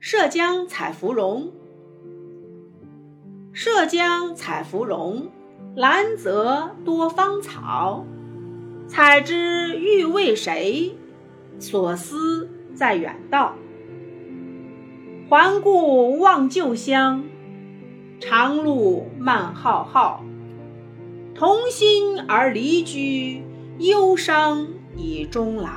涉江采芙蓉，涉江采芙蓉，兰泽多芳草。采之欲为谁？所思在远道。环顾望旧乡，长路漫浩浩。同心而离居，忧伤以终老。